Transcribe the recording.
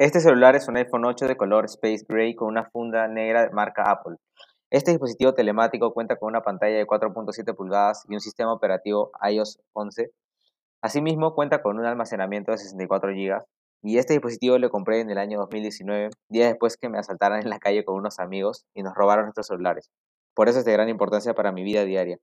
Este celular es un iPhone 8 de color Space Gray con una funda negra de marca Apple. Este dispositivo telemático cuenta con una pantalla de 4.7 pulgadas y un sistema operativo iOS 11. Asimismo, cuenta con un almacenamiento de 64 GB. Y este dispositivo lo compré en el año 2019, días después que me asaltaran en la calle con unos amigos y nos robaron nuestros celulares. Por eso es de gran importancia para mi vida diaria.